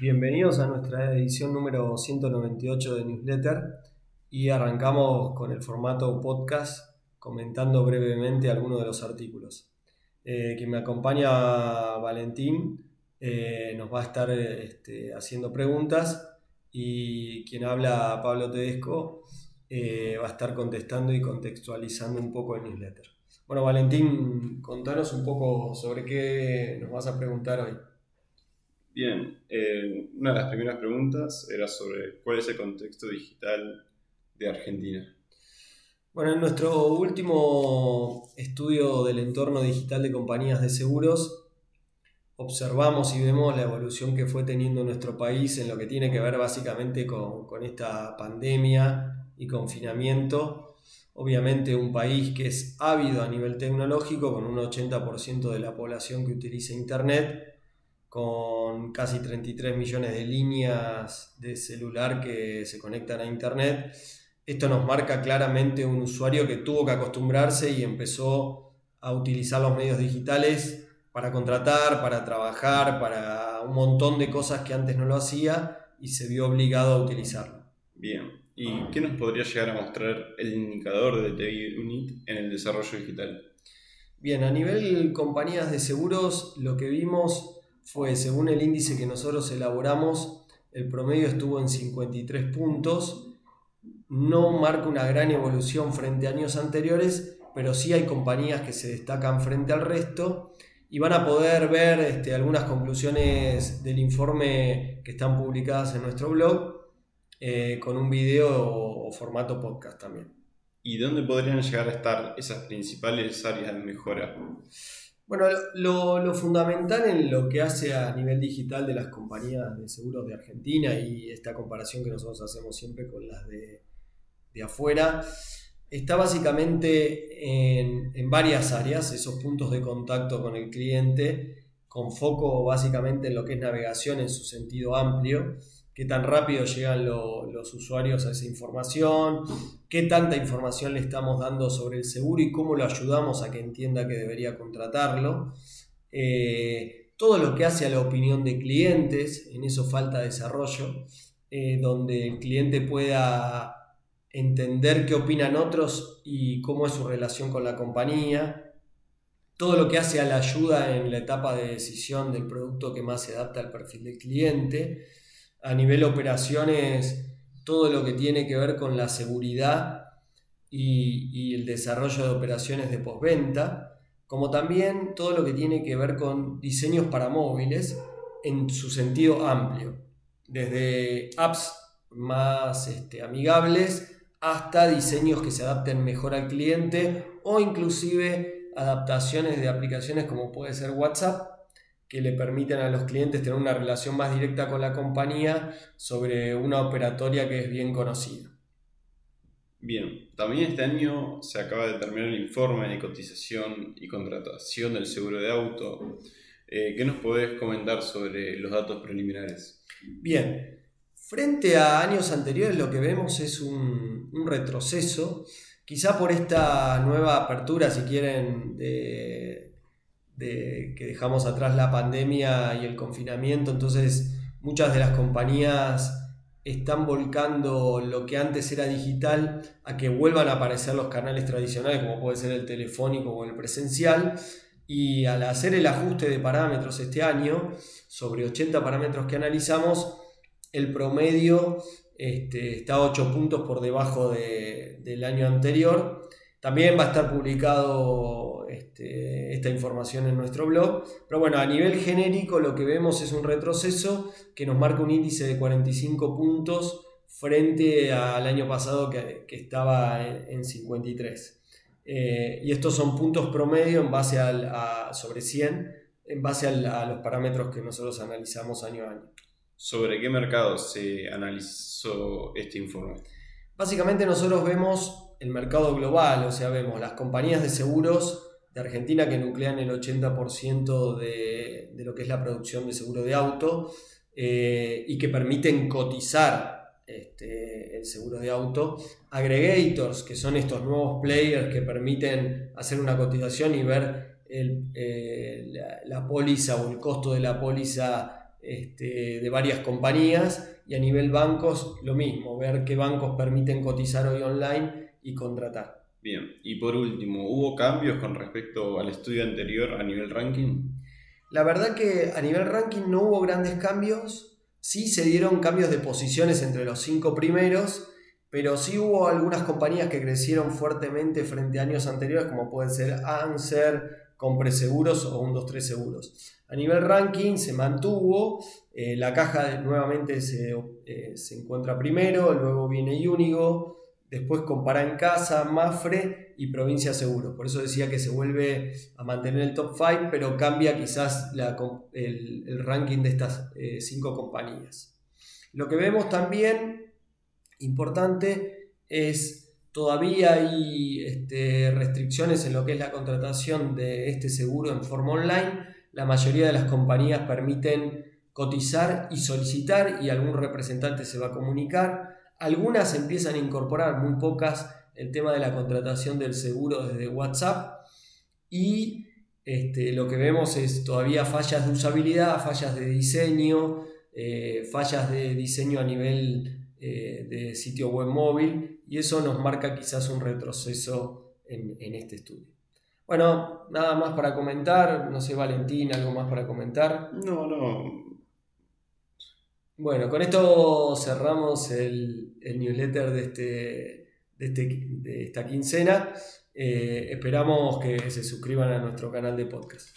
Bienvenidos a nuestra edición número 198 de Newsletter y arrancamos con el formato podcast comentando brevemente algunos de los artículos. Eh, quien me acompaña, Valentín, eh, nos va a estar este, haciendo preguntas y quien habla, Pablo Tedesco, eh, va a estar contestando y contextualizando un poco el newsletter. Bueno, Valentín, contanos un poco sobre qué nos vas a preguntar hoy. Bien, eh, una de las primeras preguntas era sobre cuál es el contexto digital de Argentina. Bueno, en nuestro último estudio del entorno digital de compañías de seguros, observamos y vemos la evolución que fue teniendo nuestro país en lo que tiene que ver básicamente con, con esta pandemia y confinamiento. Obviamente un país que es ávido a nivel tecnológico, con un 80% de la población que utiliza Internet, con casi 33 millones de líneas de celular que se conectan a Internet. Esto nos marca claramente un usuario que tuvo que acostumbrarse y empezó a utilizar los medios digitales para contratar, para trabajar, para un montón de cosas que antes no lo hacía y se vio obligado a utilizarlo. Bien, ¿y qué nos podría llegar a mostrar el indicador de TI Unit en el desarrollo digital? Bien, a nivel compañías de seguros, lo que vimos fue, según el índice que nosotros elaboramos, el promedio estuvo en 53 puntos. No marca una gran evolución frente a años anteriores, pero sí hay compañías que se destacan frente al resto y van a poder ver este, algunas conclusiones del informe que están publicadas en nuestro blog eh, con un video o formato podcast también. ¿Y dónde podrían llegar a estar esas principales áreas de mejora? Bueno, lo, fundamental en lo que hace a nivel digital de las compañías de seguros de Argentina y esta comparación que nosotros hacemos siempre con las de, afuera, está básicamente en, en, varias áreas, esos puntos de contacto con el cliente, con foco básicamente en lo que es navegación en su sentido amplio, qué tan rápido llegan los usuarios a esa información, qué tanta información le estamos dando sobre el seguro y cómo lo ayudamos a que entienda que debería contratarlo. Eh, todo lo que hace a la opinión de clientes, en eso falta desarrollo, eh, donde el cliente pueda entender qué opinan otros y cómo es su relación con la compañía. Todo lo que hace a la ayuda en la etapa de decisión del producto que más se adapta al perfil del cliente a nivel operaciones todo lo que tiene que ver con la seguridad y, el desarrollo de operaciones de postventa, como también todo lo que tiene que ver con diseños para móviles en su sentido amplio, desde apps más este, amigables hasta diseños que se adapten mejor al cliente o inclusive adaptaciones de aplicaciones como puede ser WhatsApp que le permiten a los clientes tener una relación más directa con la compañía sobre una operatoria que es bien conocida. Bien, también este año se acaba de terminar el informe de cotización y contratación del seguro de auto. Eh, ¿Qué nos podés comentar sobre los datos preliminares? Bien, frente a años anteriores lo que vemos es un, un retroceso, quizá por esta nueva apertura, si quieren, de, que dejamos atrás la pandemia y el confinamiento, entonces muchas de las compañías están volcando lo que antes era digital a que vuelvan a aparecer los canales tradicionales como puede ser el telefónico o el presencial y al hacer el ajuste de parámetros este año, sobre 80 parámetros que analizamos, el promedio este, está 8 puntos por debajo del año anterior. También va a estar publicado este, esta información en nuestro blog. Pero bueno, a nivel genérico lo que vemos es un retroceso que nos marca un índice de 45 puntos frente al año pasado que, estaba en, 53. Eh, y estos son puntos promedio en base a, sobre 100, en base a los parámetros que nosotros analizamos año a año. ¿Sobre qué mercado se analizó este informe? Básicamente nosotros vemos el mercado global, o sea, vemos las compañías de seguros de Argentina que nuclean el 80% de, lo que es la producción de seguro de auto eh, y que permiten cotizar este, el seguro de auto. Aggregators, que son estos nuevos players que permiten hacer una cotización y ver eh, la, póliza o el costo de la póliza este, de varias compañías y a nivel bancos lo mismo, ver qué bancos permiten cotizar hoy online y contratar. Bien, y por último, ¿hubo cambios con respecto al estudio anterior a nivel ranking? La verdad que a nivel ranking no hubo grandes cambios, sí se dieron cambios de posiciones entre los cinco primeros, pero sí hubo algunas compañías que crecieron fuertemente frente a años anteriores, como pueden ser Anser, Compreseguros o 123 Seguros. A nivel ranking se mantuvo, eh, la caja nuevamente se, eh, se, encuentra primero, luego viene Unigo, después compara en casa, Mafre y Provincia Seguros. Por eso decía que se vuelve a mantener el top 5, pero cambia quizás el, el, ranking de estas eh, cinco compañías. Lo que vemos también importante es todavía hay este, restricciones en lo que es la contratación de este seguro en forma online. La mayoría de las compañías permiten cotizar y solicitar y algún representante se va a comunicar. Algunas empiezan a incorporar, muy pocas, el tema de la contratación del seguro desde WhatsApp y este, lo que vemos es todavía fallas de usabilidad, fallas de diseño, eh, fallas de diseño a nivel eh, de sitio web móvil y eso nos marca quizás un retroceso en, este estudio. Bueno, nada más para comentar, no sé Valentín, algo más para comentar. No, no. Bueno, con esto cerramos el, newsletter de, este, de, este, de esta quincena. Eh, esperamos que se suscriban a nuestro canal de podcast.